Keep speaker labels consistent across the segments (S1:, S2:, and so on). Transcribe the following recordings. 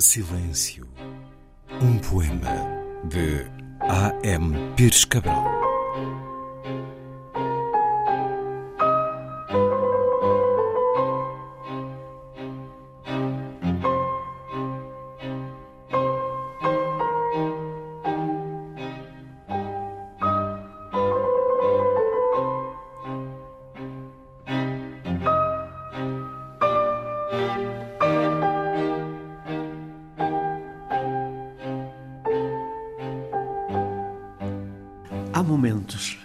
S1: Silêncio. Um poema de A. M. Pires Cabral.
S2: Há momentos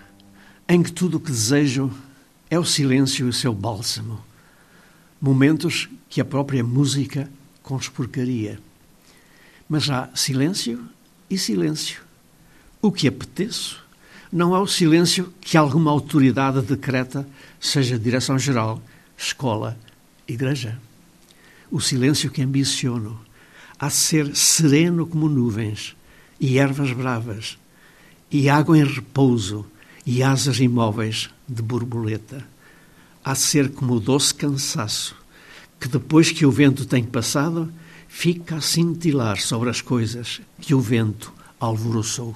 S2: em que tudo o que desejo é o silêncio e o seu bálsamo. Momentos que a própria música conspurcaria. Mas há silêncio e silêncio. O que apeteço não é o silêncio que alguma autoridade decreta, seja direção-geral, escola, igreja. O silêncio que ambiciono de ser sereno como nuvens e ervas bravas e água em repouso e asas imóveis de borboleta. Há ser como o doce cansaço, que depois que o vento tem passado, fica a cintilar sobre as coisas que o vento alvoroçou.